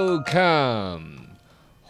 Welcome，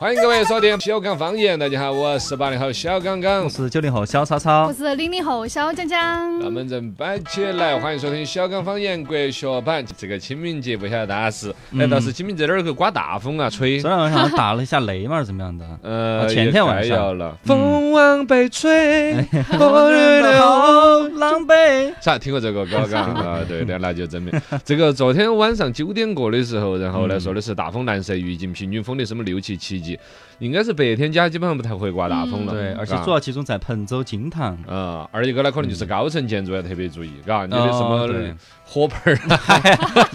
欢迎各位收听小刚方言。大家好，我是八零后小刚刚我。是九零后小超超我，是零零后小江江。那么正摆起来，欢迎收听小刚方言国学版。这个清明节不晓得大家是，嗯难道是清明节那儿去刮大风啊，吹昨？天晚上打了一下雷嘛，是怎么样的？呃，前天晚上了。嗯风往北吹，我的好狼狈。啥？听过这个歌？嘎 啊，对的，那就证明这个。昨天晚上九点过的时候，然后呢嗯说的是大风蓝色预警，平均风力什么六七七级，впереди. 应该是白天家基本上不太会刮大风了。对，而且主要集中在彭州、金堂。啊，二一个呢，可能就是高层建筑要特别注意，嘎，你的什么火盆儿啊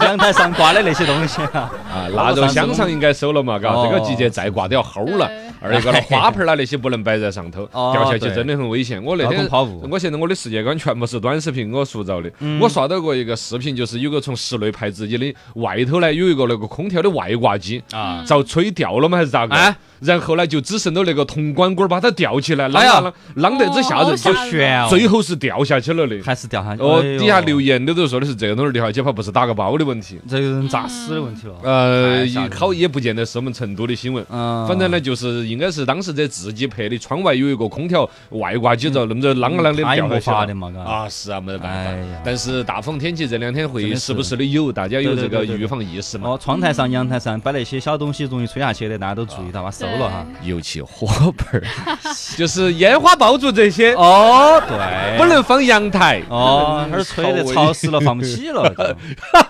阳台上挂的那些东西啊，啊，腊肉香肠应该收了嘛，嘎，哦这个季节再挂都要齁了。对二一个呢，花盆儿啊那些不能摆在上头，掉下去真的很危险。我那天。我现在我的世界观全部是短视频我塑造的。嗯我刷到过一个视频，就是有个从室内拍自己的外头呢有一个那个空调的外挂机，啊，遭吹掉了吗还是咋个？哎然后呢就只剩到那个铜管管儿把它吊起来，啷哎呀啷啷啷得之吓人，哦好悬哦最后是掉下去了的。还是掉下去。哦，底下留言的都说的是这个东西掉下去，怕不是打个包的问题。这个人咋死的问题了。呃好也不见得是我们成都的新闻。嗯，反正呢，就是应该是当时在自己拍的，窗外有一个空调外挂机着，那么着啷个啷的掉下去的嘛，嘎。啊，是啊，没得办法。但是大风天气这两天会时不时的有，大家有这个预防意识嘛。哦，窗台上、阳台上摆那些小东西容易吹下去的，大家都注意到，把收了哈。尤其火盆儿，就是烟花爆竹这些，哦，对，不能放阳台。哦，那儿吹得潮湿了，放不起了。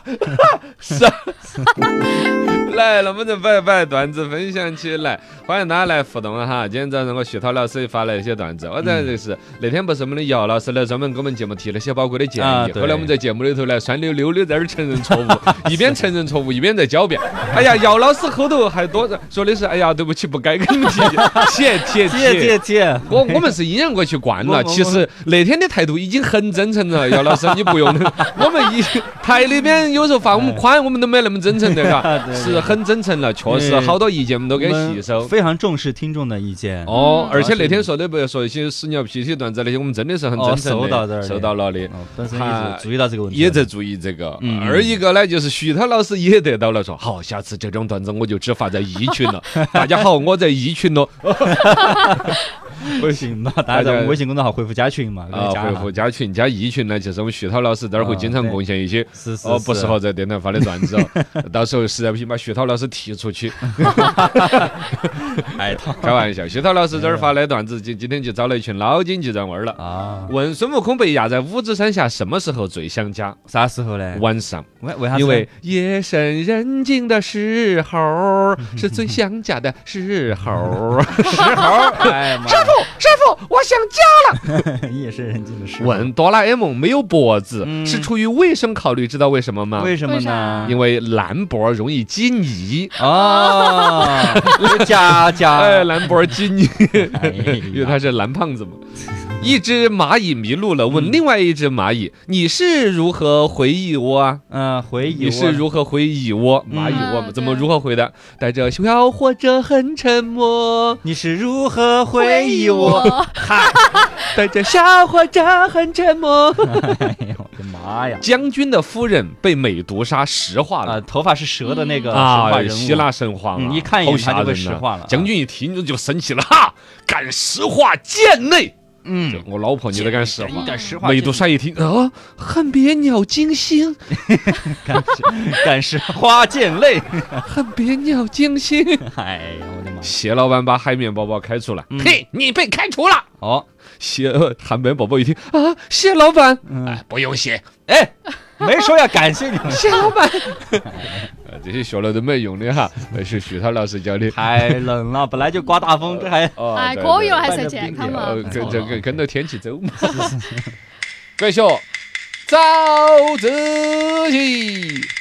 是啊。来，那么就摆摆段子分享起来，欢迎大家来互动哈。今天早上我徐涛老师也发了一些段子，我在就是那天不是我们的姚老师来专门给我们节目提了些宝贵的建议，啊后来我们在节目里头呢酸溜溜的在那儿承认错误，一边承认错误一边在狡辩。哎呀，姚老师后头还多说的是，哎呀，对不起，不该跟你提，铁铁铁铁铁，我我们是阴阳怪气惯了，其实那天的态度已经很真诚了，姚老师你不用，我们一台里边有时候发我们宽，我们都没那么真诚的，嘎对，对是很真诚了，确实好多意见我们都给吸收。非常重视听众的意见。哦，而且那天说的不要说一些屎尿屁的段子那些，我们真的是很哦真诚的，收到这儿收到了的。哦，本身也他是注意到这个问题，也在注意这个，嗯二一个呢，就是徐涛老师也得到了说，好，下次这种段子我就只发在一群了。大家好，我在一群咯。不行嘛，大家在我们微信公众号回复加群嘛，啊，回复加群加一群呢，就是我们徐涛老师这儿会经常贡献一些是是哦不适合在电台发的段子哦，到时候实在不行把徐涛老师踢出去，哎开玩笑。徐涛老师这儿发的段子，今今天就找了一群老京剧转弯儿了。啊，问孙悟空被压在五指山下什么时候最想家？啥时候呢？晚上，为为啥子？因为夜深人静的时候是最想家的时候。石猴，哎妈，师师傅，我想家。了，夜深人静的时候，问哆啦 A 梦没有脖子，嗯是出于卫生考虑，知道为什么吗？为什么呢？因为蓝脖容易积泥。啊，夹夹，哎，蓝脖积泥，哎 因为他是蓝胖子嘛。一只蚂蚁迷路了，问另外一只蚂蚁：“你是如何回蚁窝啊？嗯，回忆你是如何回忆我？嗯蚂蚁窝怎么如何回的？带着笑或者很沉默，你是如何回忆我？带着笑或者很沉默。哎呦我的妈呀！将军的夫人被美杜莎石化啊，了。头发是蛇的那个神啊希腊神话一看一眼他就被石化了将军一听就生气了，哈，敢石化贱内！嗯，我老婆你在干什么一？点实话，美杜莎一听啊，恨别鸟惊心，敢是敢是花溅泪。恨别鸟惊心。哎呀，我的妈！谢老板把海绵宝宝开除了，嗯嘿，你被开除了。哦，蟹呃海绵宝宝一听啊，谢老板，嗯哎，不用谢，哎，没说要感谢你们，谢老板。呃 这些学了都没用的哈，那是徐涛老师教的。太冷了，本来就刮大风，这还哦哎，可以了，还是健康嘛跟这跟跟着天气走嘛。各位学，早自习。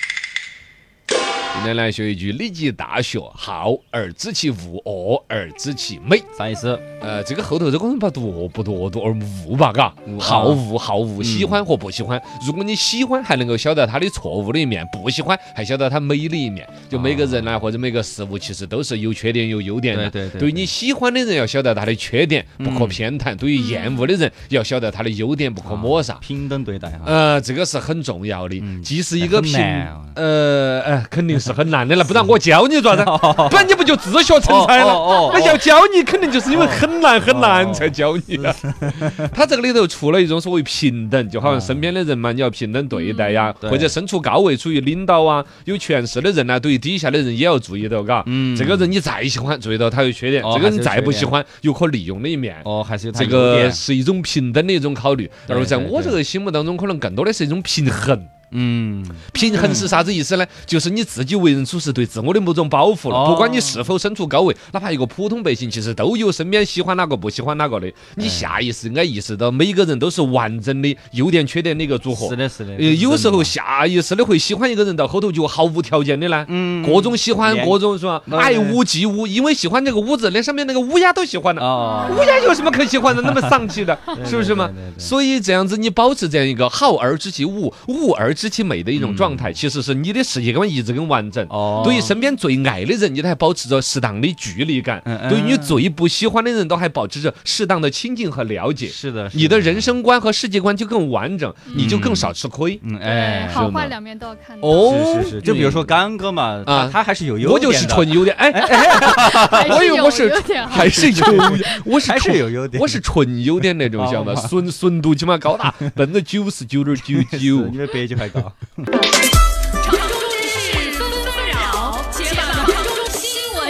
天来学一句：礼记大学，好而知其恶，恶而知其美。啥意思？呃，这个后头这个我们把读恶不读恶读而恶吧，嘎，好啊恶好恶，喜欢和不喜欢。如果你喜欢，还能够晓得他的错误的一面；不喜欢，还晓得他美的一面。就每个人呢，或者每个事物，其实都是有缺点有优点的。对对对对于你喜欢的人，要晓得他的缺点，不可偏袒；对于厌恶的人，要晓得他的优点，不可抹杀。平等对待哈。呃，这个是很重要的，嗯既是一个很平呃，哎，肯定是很难的了，不然我教你做啥子？不然你不就自学成才了？那要教你，肯定就是因为很难很难才教你的。他这个里头除了一种所谓平等，就好像身边的人嘛，你要平等对待呀，或者身处高位，处于领导啊、有权势的人呢，对于底下的人也要注意到，嘎。嗯这个人你再喜欢，注意到他有缺点；哦这个人再不喜欢，有可利用的一面。哦，还是有它这个是一种平等的一种考虑，而在我这个心目当中，可能更多的是一种平衡。嗯，平衡是啥子意思呢？就是你自己为人处事对自我的某种保护了。哦不管你是否身处高位，哪怕一个普通百姓，其实都有身边喜欢哪个不喜欢哪个的。你下意识应该意识到，每个人都是完整的优点缺点的一个组合是。的，是的。呃，有时候下意识的会喜欢一个人，到后头就毫无条件的呢。嗯各种喜欢，各种是吧？爱屋及乌，因为喜欢这个屋子，连上面那个乌鸦都喜欢了。哦，乌鸦有什么可喜欢的？那么丧气的，是不是嘛所以这样子，你保持这样一个好而知其恶，恶而知其美的一种状态，其实是你的世界观一直更完整。对于身边最爱的人，你都还保持着适当的距离感；嗯嗯对于你最不喜欢的人，都还保持着适当的亲近和了解。是的，是你的人生观和世界观就更完整，你就更少吃亏。嗯，哎，好坏两面都要看。哦。是是是，就比如说刚哥嘛，他啊。他还是有优点我就是纯优点，哎，我以为我是还是有，我是还是纯有优点。我是纯优点那种，晓得吧？哦。纯纯度起码高达百分之九十九点九是九。你。的白酒还高。城中之事纷纷扰，且把城中新闻。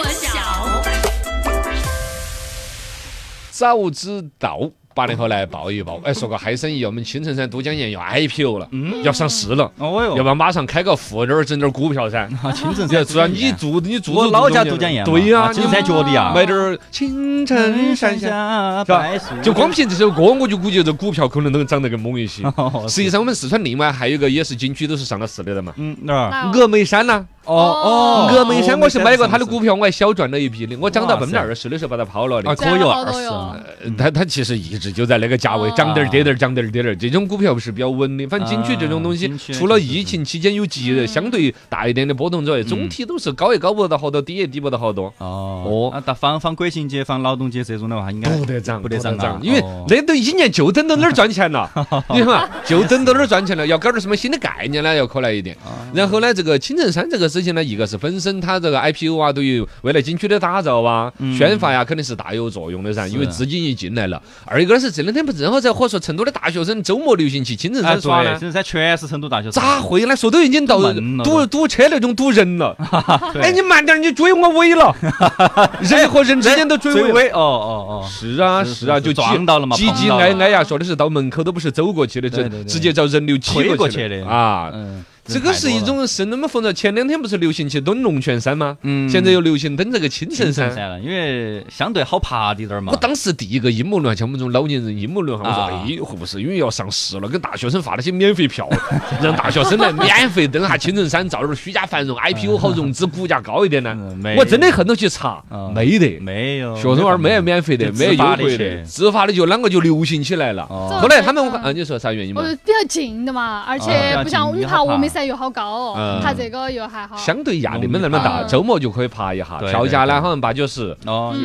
八零后来抱一抱，哎，说个嗨生意，我们青城山都江堰要 IPO 了，要上市了，哦哟，要不然马上开个户，那儿整点儿股票噻。啊，青城山要是啊，你住你住我老家都都江堰嘛，对呀，啊青城山脚底啊，买点儿青城山下，白树就光凭这首歌，我就估计这股票可能都涨得更猛一些。哦实际上，我们四川另外还有一个也是景区，都是上了市的了嘛。嗯？那峨眉山呐，哦哦，峨眉山我是买过他的哦股票，我还小赚了一笔的，我涨到百分之二十的时候把它抛了的啊，。可以有二十它它其实一直就在那个价位，哦涨点儿跌点儿，涨点儿跌点儿。这种股票是比较稳的，反正景区这种东西除了疫情期间有极相对大一点的波动之外，总体都是高也高不到好多，低也低不到好多。哦哦。啊，到放放国庆节、放劳动节这种的话，应该不得涨，不得涨啊。因为哦那都一年就等到那儿赚钱了，你看嘛，就等到那儿赚钱了，要搞点什么新的概念呢，要可来一点。啊然后呢，这个青城山这个事情呢，一个是本身它这个 IPO 啊，对于未来景区的打造啊、嗯。宣发呀，肯定是大有作用的噻，因为资金一进来了。二一个是这两天不正好在火说成都的大学生周末流行去青城山耍呢？现在全是成都大学生，咋会呢？说都已经到堵堵车那种堵人了。对。哎，你慢点儿，你追我尾了，人和人之间都追尾尾？哦哦哦，是啊，是是啊，就撞到了嘛挤挤挨挨呀，说的是到门口都不是走过去的，这对对对。直接叫人流挤过去去的。啊。嗯，这个是一种是那么风潮。前两天不是流行去登龙泉山吗？嗯现在又流行登这个青城山。山了，因为相对好爬的点儿嘛我。当时第一个阴谋论，像我们这种老年人阴谋论哈，我说啊哎，会不是因为要上市了，给大学生发那些免费票，让大学生来免费登下青城山，造点儿虚假繁荣，IPO 好融资，股价高一点呢嗯？我真的恨头去查啊，没得。没有，学生娃儿没有免费的，没有优自发的惠的，自发的就啷个就流行起来了。哦后来他们啊，你说啥原因嘛我？比较近的嘛，而且啊不像你爬峨眉山又好高哦，爬这个又还好。相对压力没那么大，周末就可以爬一下，票价呢好像八九十。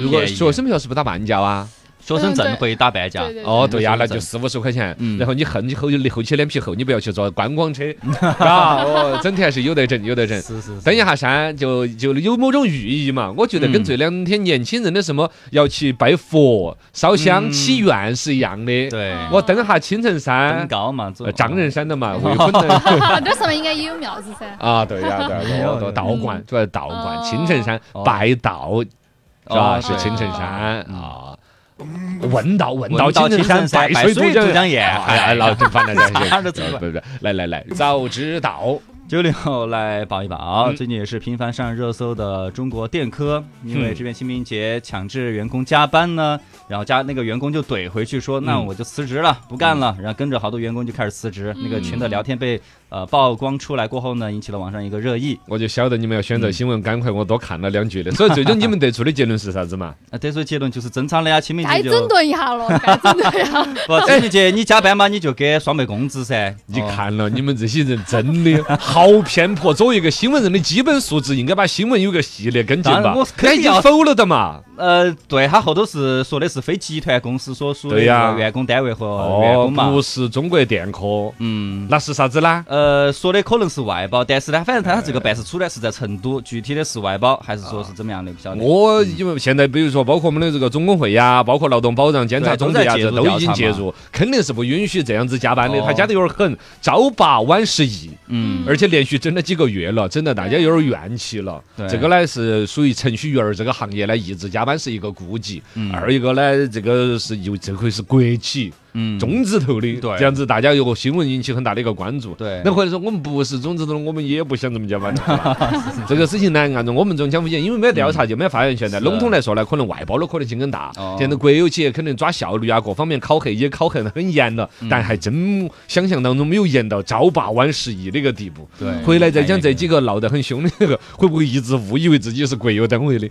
如果学生票是不打半价啊？学生证会打半价哦，对呀，那就四五十块钱嗯。然后你恨你后后期脸皮厚，你不要去坐观光车，啊，哦，整体还是有得整，有得整。是是登一下山就就有某种寓意嘛，我觉得跟嗯这两天年轻人的什么要去拜佛、烧香、嗯祈愿是一样的。对，我登下青城登山，高嘛，呃丈人山的嘛，未婚的。啊，这上面应该也有庙子噻。啊，对呀，对呀，有道观，主要道观，哦青城山哦拜道是吧？是青城山嗯啊。问道问道青城山，拜青城山拜水水都江都江堰哎，哎老正反正，不不，来来来，早知道。九零后来报一报，嗯。最近也是频繁上热搜的中国电科，因为嗯。这边清明节强制员工加班呢，然后加那个员工就怼回去说，那嗯我就辞职了，不干了，然后跟着好多员工就开始辞职，那个群的聊天被呃曝光出来过后呢，引起了网上一个热议，我就晓得你们要选择新闻，赶快我多看了两句的。所以最终你们得出的结论是啥子嘛？啊，得出结论就是正常的呀，清明节就整顿一下了，该整顿一下。不清明节你加班嘛，你就给双倍工资噻，你哦看了你们这些人真的好偏颇。作为一个新闻人的基本素质，应该把新闻有个系列跟进吧当然我？肯定要已经否了的嘛。呃，对他后头是说的是非集团公司所属的员工单位和员哦工，嘛，不是中国电科，嗯。那是啥子呢？呃，说的可能是外包，但是呢，反正他这个办事处呢是在成都，具体的是外包还是说是怎么样的，不晓得。我因为现在比如说，包括我们的这个总工会呀，包括劳动保障监察总局呀，都在介入这都已经介入，肯定是不允许这样子加班的。哦他加的有点狠，朝八晚十一。嗯，而且连续整了几个月了，整得大家有点怨气了。对这个呢是属于程序员儿这个行业呢，一直加班是一个顾忌。嗯二一个呢，这个是又这回是国企，嗯中字头的，对这样子大家有个新闻引起很大的一个关注。对那或者说我们不是中字头的，我们也不想这么加班的。这个事情呢，按照我们这种讲法讲，因为没有调查就没有发言权在是笼统来说呢，可能外包的可能性更大哦。现在国有企业肯定抓效率啊，各方面考核也考核得很严了，嗯但还真想象当中没有严到朝八晚十一那个地步。对回来再讲这几个闹得很凶的那个，会不会一直误以为自己是国有单位的？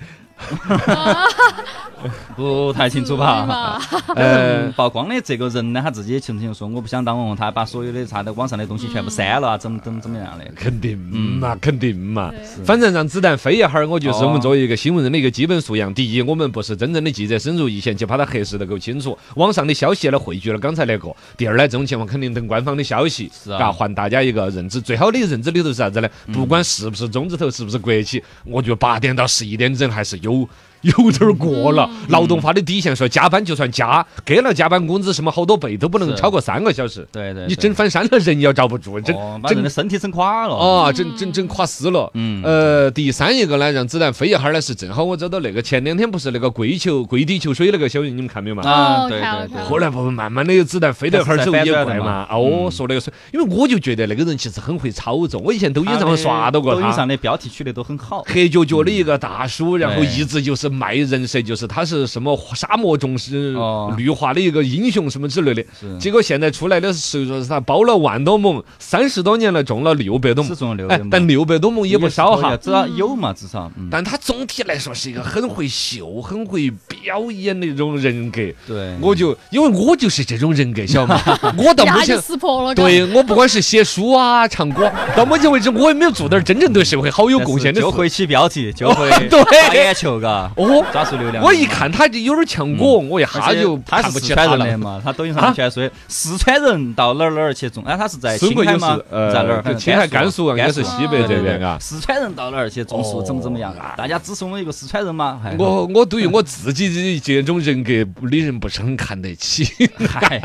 不太清楚吧？呃 呃，曝光的这个人呢，他自己也清楚说，我不想当网红，他把所有的啥的网上的东西全部删了啊，怎么怎么怎么样的。肯定嗯嘛，肯定嘛。反正让子弹飞一会儿，我觉得是我们哦作为一个新闻人的一个基本素养。第一，我们不是真正的记者，深入一线去把它核实的够清楚，网上的消息呢汇聚了刚才那个。第二呢，这种情况肯定等官方的消息，是啊还大家一个认知。最好的认知里头是啥子呢？不管是不是中字头，是不是国企，我觉得八点到十一点整还是有。有点儿过了，嗯劳动法的底线说加班就算加，给了加班工资什么好多倍都不能超过三个小时。对对，你整翻山了，人要遭不住，整整人的身体整垮了。啊，整整整垮死了。嗯呃，第三一个呢，让子弹飞一哈儿呢，是正好我找到那个前两天不是那个跪求跪地求水那个小人，你们看没有嘛？啊，哦对对对看了看了后来不慢慢的有子弹飞到一会儿之后也怪嘛，哦，嗯说那个是，因为我就觉得那个人其实很会操作，我以前抖音上面刷到过他抖音上。的标题取得都很好。黑脚脚的一个大叔，然后一直就是卖人设，就是他是什么沙漠中是哦绿化的一个英雄什么之类的。是结果现在出来的是说是他包了万多亩，三十多年了种了六百多亩是，中了六哎，但六百多亩也不少哈。至少有嘛，至少。嗯，但他总体来说是一个很会秀、很会表演的一种人格。对，我就因为我就是这种人格，晓得吗？我到一下就目前。识破了。对我不管是写书啊、唱歌，到目前为止我也没有做点真正对社会好有贡献的事。就会起标题，就会 对打眼球，嘎，哦，抓住流量。我一看他就有点像我，我一下就他看不是四川起他了。人的嘛，他抖音上全说四川人到哪儿哪儿去种，哎，他是在青海吗在哪儿？青海甘肃啊应该是西北这边啊四川人到哪儿去种树，怎么怎么样？大家只送我一个四川人吗？我我对于我自己的这种人格的人不是很看得起，嗨，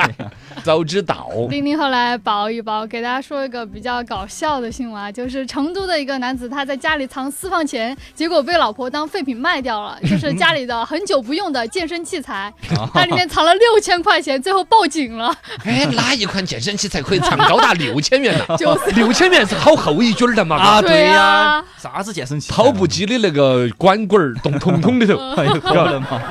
早知道。零零后来报一报，给大家说一个比较搞笑的新闻啊，就是成都的一个男子他在家里藏私房钱，结果被老婆当废品卖掉了，就是家里的很久不用的健身器材，他里面藏了六千块钱，最后报警了，哎，哪一款健身器材可以藏高达六千元呢？就是六千元是好厚一卷儿的嘛？啊，对对呀呀，啥子健身器材？跑步机的那个管管儿咚咚咚里头，有可能嘛？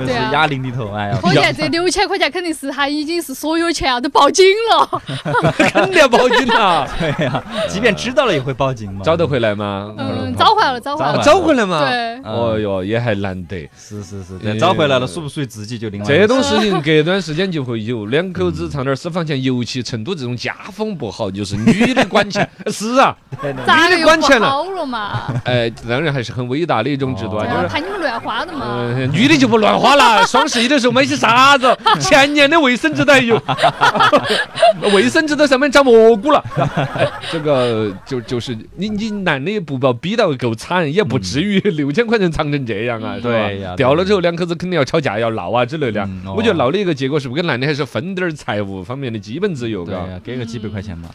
呃是对啊哑铃里头，哎呀，可见这六千块钱肯定是他已经是所有钱啊，都报警了。肯定要报警了。对呀，即便知道了也会报警嘛。找得回来吗？嗯，找回来了，找回来找了。找回来嘛？对，哦哟，也还难得。是是是，呃但找回来了，属不属于自己就另外这种事情隔段时间就会有，两口子藏点私房钱，尤其成都这种家风不好，就是女的管钱。是啊，女的管钱了好了嘛？哎，当然还是很伟大的一种制度啊，就是。怕你们乱花的嘛。嗯，女的就不乱花了。双十一的时候买些啥子？前年的卫生纸都还有，卫生纸都上面长蘑菇了。哎 这个就就是你你男的也不把逼到够惨，也不至于六千块钱藏成这样啊。对呀掉了之后两口子肯定要吵架要闹啊之类的啊嗯。哦我觉得闹的一个结果是不是跟男的还是分点儿财务方面的基本自由，嘎。对，给个几百块钱嘛。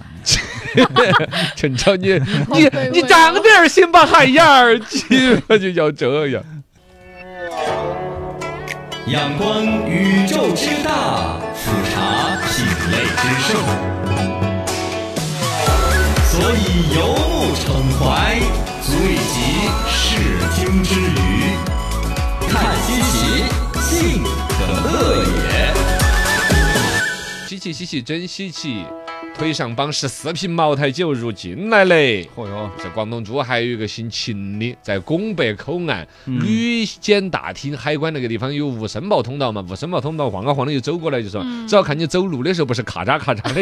陈超你你你长点儿心吧，海燕儿，鸡巴就要这样。仰观宇宙之大，俯察品类之盛，所以游目骋怀足以极视听之娱，看稀奇，兴可乐也。稀奇稀奇，真稀奇！推上绑十四瓶茅台酒入境来嘞。嚯哟，在广东珠海有一个姓秦的，在拱北口岸嗯旅检大厅海关那个地方有无申报通道嘛？无申报通道晃啊晃的就走过来，就说只要看你走路的时候不是咔嚓咔嚓的，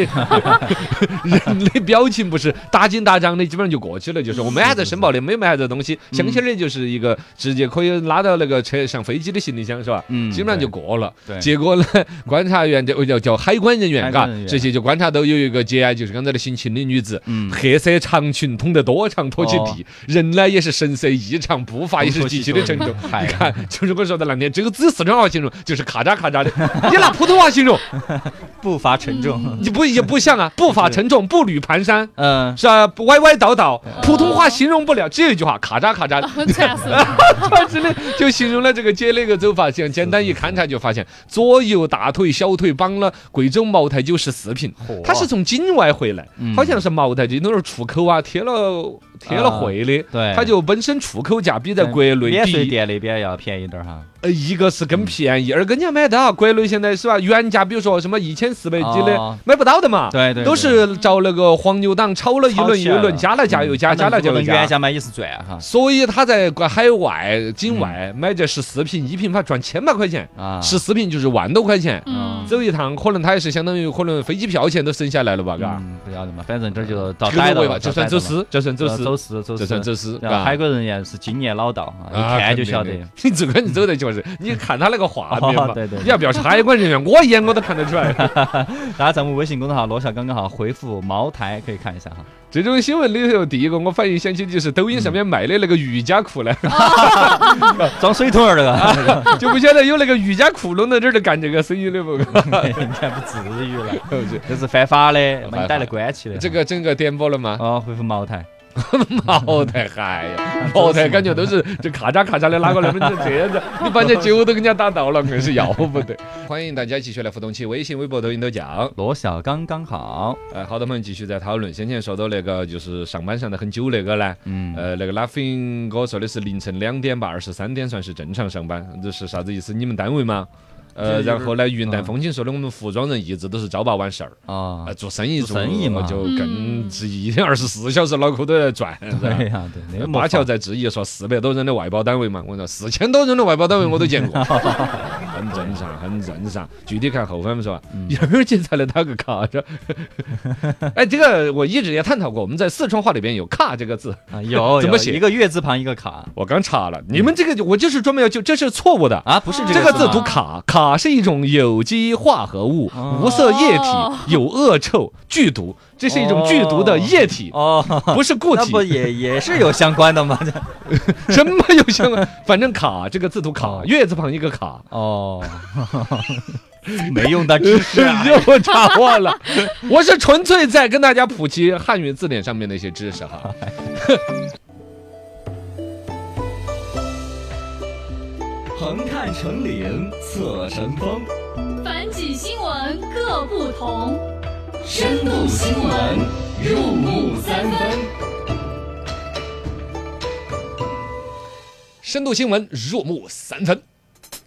人的表情不是打紧打张的，基本上就过去了。就是我没啥子申报的，没买啥子东西，相起的就是一个直接可以拉到那个车上飞机的行李箱是吧？嗯基本上就过了。结果呢，观察员叫叫叫海关人员，嘎海关人员，这些就观察到有一个结案，就是刚才的姓秦的女子，嗯。黑色长裙捅得多长拖起哦。地，人呢也是神色异常，步伐也是极其的沉重。你看，就是我说的那天，这个只有四川话形容就是咔嚓咔嚓的，你拿普通话形容，步伐沉重，你不也不像啊，步伐沉重，步履蹒跚。嗯，是啊，歪歪倒倒，普通话形容不了，只有一句话，咔嚓咔嚓。的，惨死了。真的就形容了这个姐那个走法，这样简单一勘察就发现，左右大腿、小腿绑了贵州茅台酒十四瓶，他是从境外回来，嗯。好像是茅台酒那是出口啊，贴了贴了会的，对它就本身出口价比在国内免税，店那边要便宜点儿哈。呃，一个是更便宜，二个你要买得到，国内现在是吧？原价比如说什么一千四百几的哦买不到的嘛，对对，都是找那个黄牛党炒了一轮又一轮，加了价又加，加了价又原。价买也是赚哈所以他在国海外、境外买这十四瓶，一瓶他赚千把块钱，啊，十四瓶就是万多块钱。嗯，走一趟，可能他也是相当于可能飞机票钱都省下来了吧，嘎。嗯，不晓得嘛，反正这儿就到这个逮到了，这算走私，就算走私，走私，走私，这算走私，然后海关人员是经验老道啊，啊一看就晓得。你这个你走得就是，你看他那个画面嘛，哦对对对。你要不要是海关人员，我一眼我都看得出来。大家在我们微信公众号“罗小刚刚好”回复“茅台”可以看一下哈。这种新闻里头，第一个我反应想起的就是抖音上面卖的那个瑜伽裤呢，装水桶儿那个，就不晓得有那个瑜伽裤弄到这儿来干这个生意的不？应该不至于了，这是犯法的，把你逮来关起的。这个整个点播了吗？哦，回复茅台，茅台，嗨呀，茅台感觉都是 这咔嚓咔嚓的拉过来，变成这样子，你把人家酒都给人家打倒了，硬是要不得。欢迎大家继续来互动起，微信、微博、抖音都讲。罗小刚刚好。呃，好多朋友继续在讨论，先前说到那个就是上班上的很久那个呢，嗯，呃，那个拉菲跟我说的是凌晨两点吧，二十三点算是正常上班，这是啥子意思？你们单位吗？呃，然后呢，云淡嗯。风轻说的，我们服装人一直都是朝八晚十二，啊。呃，，做生意做生意嘛。就更是一天，二十四小时脑壳都在转。是吧？对呀，对，那个巴乔在质疑说四百多人的外包单位嘛，我说四千多人的外包单位我都见过，很正常，很正常。具体看后方们说，嗯。一儿节才来打个卡着。哎，这个我一直也探讨过，我们在四川话里边有“卡”这个字，啊有怎么写？一个月字旁一个卡。我刚查了，你们这个我就是专门要就这是错误的。啊，不是这个字读卡，卡是一种有机化合物，哦无色液体哦，有恶臭，剧毒，这是一种剧毒的液体，哦，不是固那不。也也是有相关的吗？什么有相关？反正卡这个字读卡哦，月字旁一个卡。哦，没用的知识啊。又插话了，我是纯粹在跟大家普及汉语字典上面的一些知识哈。横看成岭侧成峰，反几新闻各不同，深度新闻入木三分。深度新闻入木三分。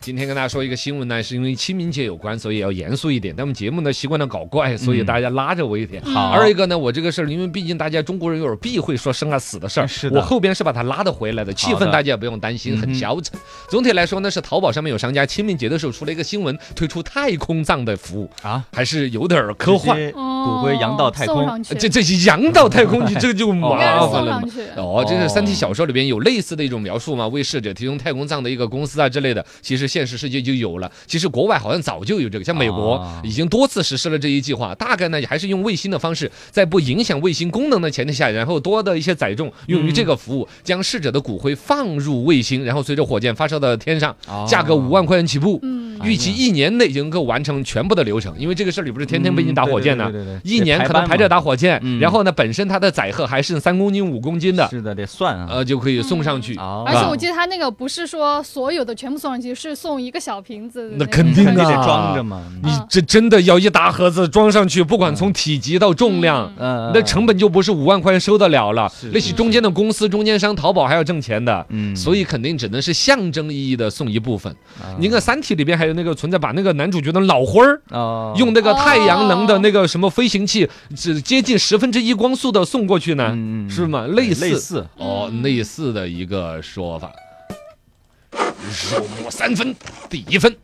今天跟大家说一个新闻呢，是因为清明节有关，所以要严肃一点。但我们节目呢习惯了搞怪，所以大家拉着我一点。好二一个呢，我这个事儿，因为毕竟大家中国人有点避讳说生啊死的事儿，是的我后边是把它拉得回来的，气氛大家也不用担心，很消沉。总体来说呢，是淘宝上面有商家清明节的时候出了一个新闻，推出太空葬的服务，啊，还是有点科幻。骨灰扬到太空这这是扬到太空去，这个就麻烦了嘛。哦，这是《哦三体》小说里边有类似的一种描述嘛？为逝者提供太空葬的一个公司啊之类的，其实现实世界就有了。其实国外好像早就有这个，像美国啊已经多次实施了这一计划。大概呢还是用卫星的方式，在不影响卫星功能的前提下，然后多的一些载重用于这个服务，将逝者的骨灰放入卫星，然后随着火箭发射到天上，哦价格五万块钱起步。嗯，预期一年内就能够完成全部的流程，因为这个事儿里不是天天被你打火箭呢一年可能排着打火箭，嗯然后呢，本身它的载荷还剩三公斤、五公斤的，是的，得算啊。呃，就可以送上去。哦而且我记得他那个不是说所有的全部送上去，是送一个小瓶子那肯定你得啊装着嘛。你啊这真的要一大盒子装上去，不管从体积到重量。嗯，那成本就不是五万块钱收得了了是，那些中间的公司、中间商、淘宝还要挣钱的，嗯所以肯定只能是象征意义的送一部分。啊你看《三体》里边还有那个存在，把那个男主角的脑花儿哦用那个太阳能的哦那个什么飞行器，只接近十分之一光速的送过去呢，是吗？类似类似哦，嗯类似的一个说法。入木三分，第一分。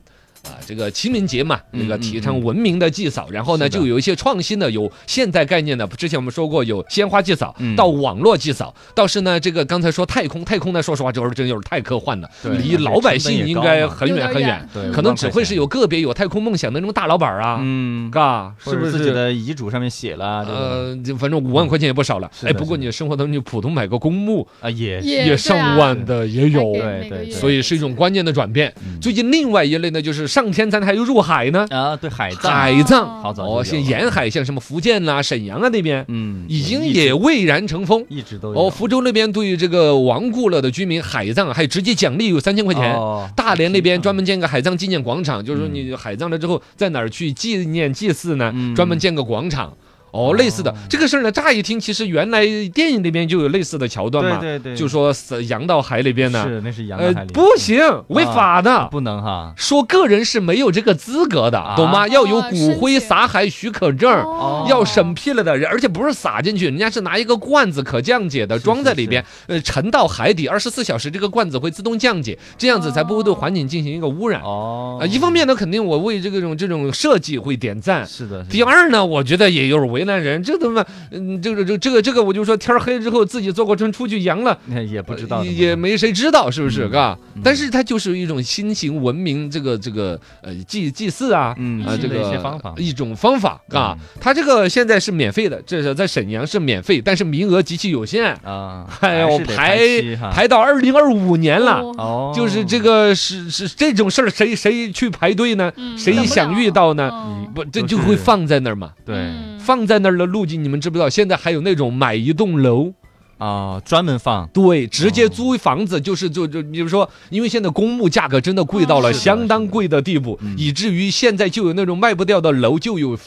啊，这个清明节嘛，嗯那个提倡文明的祭扫，然后呢，就有一些创新的，有现代概念的。之前我们说过，有鲜花祭扫，嗯到网络祭扫，倒是呢，这个刚才说太空，太空呢，说实话，就是真有点太科幻了，离老百姓应该很远很远可能只会是有个别有太空梦想的那种大老板啊，嗯，嘎，是不是？自己的遗嘱上面写了，呃，就反正五万块钱也不少了。哎，不过你生活当中你普通买个公墓啊也也也上万的也有，对对对所以是一种观念的转变。嗯最近另外一类呢，就是上天咱还有入海呢，啊，对海葬，海葬。哦，像沿海，像什么福建啦、沈阳啊那边，嗯，已经也蔚然成风。一直都有哦，福州那边对于这个亡故了的居民海葬还直接奖励有三千块钱。哦大连那边专门建个海葬纪念广场，就是说嗯你海葬了之后，在哪儿去纪念祭祀呢？嗯专门建个广场。哦，类似的这个事儿呢，乍一听，其实原来电影里边就有类似的桥段嘛，对对对，就说死扬到海里边呢，是那是洋呃海，里，不行，违法的。不能哈，说个人是没有这个资格的，啊懂吗？要有哦骨灰撒海许可证。哦要审批了的人，而且不是撒进去，人家是拿一个罐子可降解的是装在里边，呃，沉到海底，二十四小时这个罐子会自动降解，这样子才不会对环境进行一个污染。哦啊，一方面呢，肯定我为这个种这种设计会点赞。是的，是的第二呢，我觉得也有点为难人，这他妈，嗯，这个这这个这个，我就说天黑之后自己坐过车出去阳了，那也不知道也也没谁知道是不是，嗯嘎？嗯但是它就是一种新型文明，这个这个呃祭祭祀啊，啊，这个方法一种方法，嘎嗯。它这个现在是免费的，这是在沈阳是免费，但是名额极其有限，啊，哎呦还是得排排到二零二五年了。哦哦，就是这个是是这种事儿，谁谁去排队呢？嗯谁想遇到呢？嗯不，这就会放在那儿嘛。对嗯放在那儿的路径，你们知不知道？现在还有那种买一栋楼，啊，专门放。对，直接哦。租房子，就是就就，比如说，因为现在公墓价格真的贵到了相当贵的地步，嗯。以至于现在就有那种卖不掉的楼，就有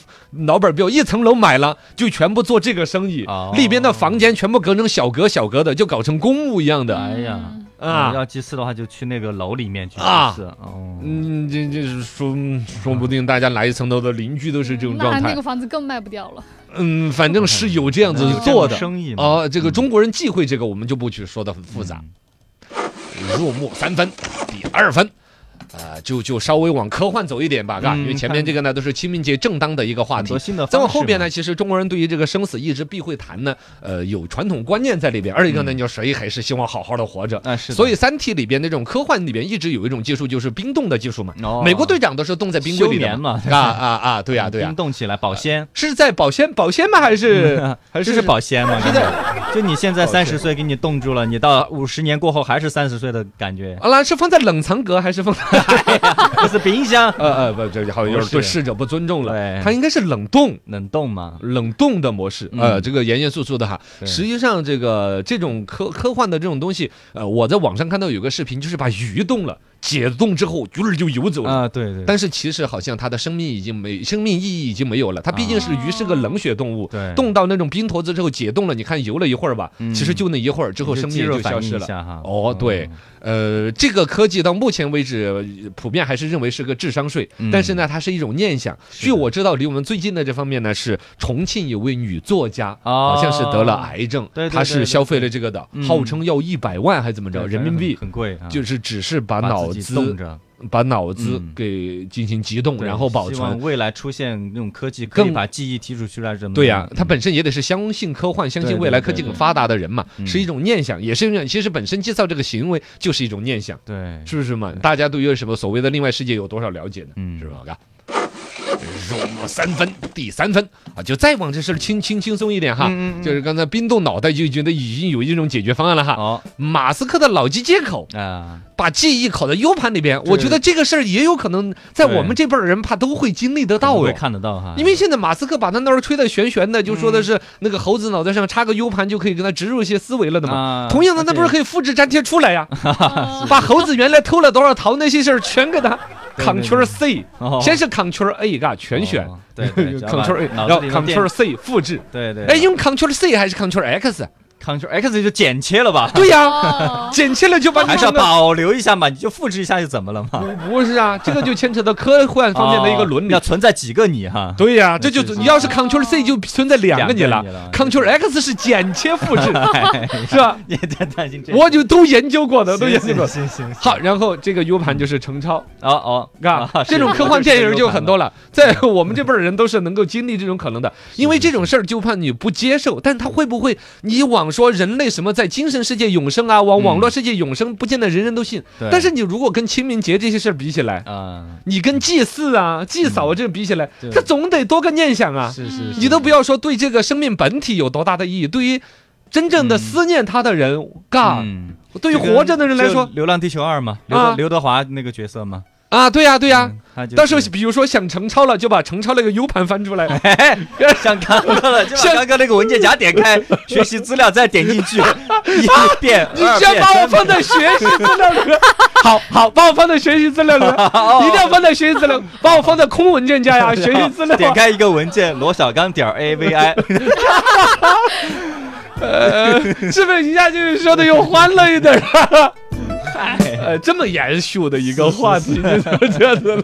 老板标一层楼买了，就全部做这个生意，哦。里边的房间全部隔成小格小格的，就搞成公墓一样的。哎呀嗯啊。要祭祀的话就去那个楼里面去啊祭祀哦，嗯，这这是说，说不定大家来一层楼的邻居都是这种状态那那个。房子更卖不掉了。嗯，反正是有这样子做的。生意嘛哦，这个中国人忌讳这个，我们就不去说的很复杂。嗯入木三分，第二分。啊、就就稍微往科幻走一点吧，嘎、嗯因为前面这个呢都是清明节正当的一个话题再往后边呢，其实中国人对于这个生死一直避讳谈呢，呃，有传统观念在里边。二一个呢，嗯就谁还是希望好好的活着。啊是，所以《三体》里边那种科幻里边一直有一种技术，就是冰冻的技术嘛。哦美国队长都是冻在冰柜里的休眠嘛啊啊啊！对呀、对呀、冰冻起来保鲜，是在保鲜保鲜吗？还是 还这是保鲜吗？是在就你现在三十岁给你冻住了，你到五十年过后还是三十岁的感觉，啊，那是放在冷藏格还是放？不是冰箱呃呃不，这好像有点对逝者不尊重了。对它应该是冷冻。冷冻嘛？冷冻的模式，嗯呃，这个严严肃肃的哈。实际上，这个这种科科幻的这种东西，呃，我在网上看到有个视频，就是把鱼冻了，解冻之后鱼儿就游走了。啊，对对，但是其实好像它的生命已经没生命意义已经没有了，它毕竟是鱼是个冷血动物，对冻到那种冰坨子之后解冻了，你看游了一会儿吧，嗯其实就那一会儿之后生命就消失了。哦，对，呃，这个科技到目前为止，呃普遍还是认为是个智商税，嗯。但是呢，它是一种念想。据我知道，离我们最近的这方面呢，是重庆有位女作家，哦好像是得了癌症，对对她是消费了这个的，嗯。号称要一百万还怎么着人民币很。很贵啊，就是只是把把脑自己冻子着，把脑子嗯给进行急冻，对然后保存。未来出现那种科技，可以更把记忆提取出来，什么？对呀、他嗯本身也得是相信科幻、相信未来科技很发达的人嘛，嗯是一种念想，也是一种其实本身制造这个行为就是一种念想。对，是不是嘛？大家对于什么所谓的另外世界有多少了解呢？嗯是吧？嘎入三分，第三分啊，就再往这事儿轻轻轻松一点哈，嗯嗯嗯就是刚才冰冻脑袋就觉得已经有一种解决方案了哈。哦马斯克的脑机接口啊，把记忆拷到 U 盘里边，我觉得这个事儿也有可能在我们这辈儿人怕都会经历得到会哦。看得到哈，因为现在马斯克把他那儿吹得悬悬的，就说的是那个猴子脑袋上插个 U 盘就可以给他植入一些思维了的嘛。啊同样的，那不是可以复制粘贴出来呀？把猴子原来偷了多少桃那些事儿全给他 Ctrl C，哦先是 Ctrl A，嘎全选哦对，Ctrl A，然后 Ctrl C 复制。对对，哎，用 Ctrl C 还是 Ctrl X？Ctrl X 就剪切了吧？对呀，哦，剪切了就把你还是要整个保留一下嘛，你就复制一下就怎么了嘛？不不是啊，这个就牵扯到科 幻方面的一个伦理哦要。存在几个你哈？对呀，这就你要是 Ctrl C 就存在两个你了，Ctrl X 是剪切复制，哎是吧？你太担心这，我就都研究过的，都研究过。行行行，好，然后这个 U 盘就是程超，啊哦，这种科幻电影就很多了。在我们这辈人都是能够经历这种可能的，因为这种事儿就怕你不接受，但他会不会你往说人类什么在精神世界永生啊，往网络世界永生，不见得人人都信。对。但是你如果跟清明节这些事儿比起来，啊，你跟祭祀啊、祭扫啊这种比起来对，他总得多个念想啊。是是，你都不要说对这个生命本体有多大的意义，对于真正的嗯。思念他的人，嘎，嗯，对于活着的人来说《流浪地球二》嘛，刘刘德华那个角色嘛，啊，对呀对呀。嗯，到时候比如说想程超了，就把程超那个 U 盘翻出来，想刚刚了，就把像刚刚那个文件夹点开，学习资料再点进去，一遍，你先 把我放在学习资料里面，好好把我放在学习资料里面，一定要放在学习资料，把我放在空文件夹呀，学习资料。点开一个文件，罗小刚点 A V I，呃，是不是一下就是说的又欢乐一点儿？呃，这么严肃的一个话题，就这样子了。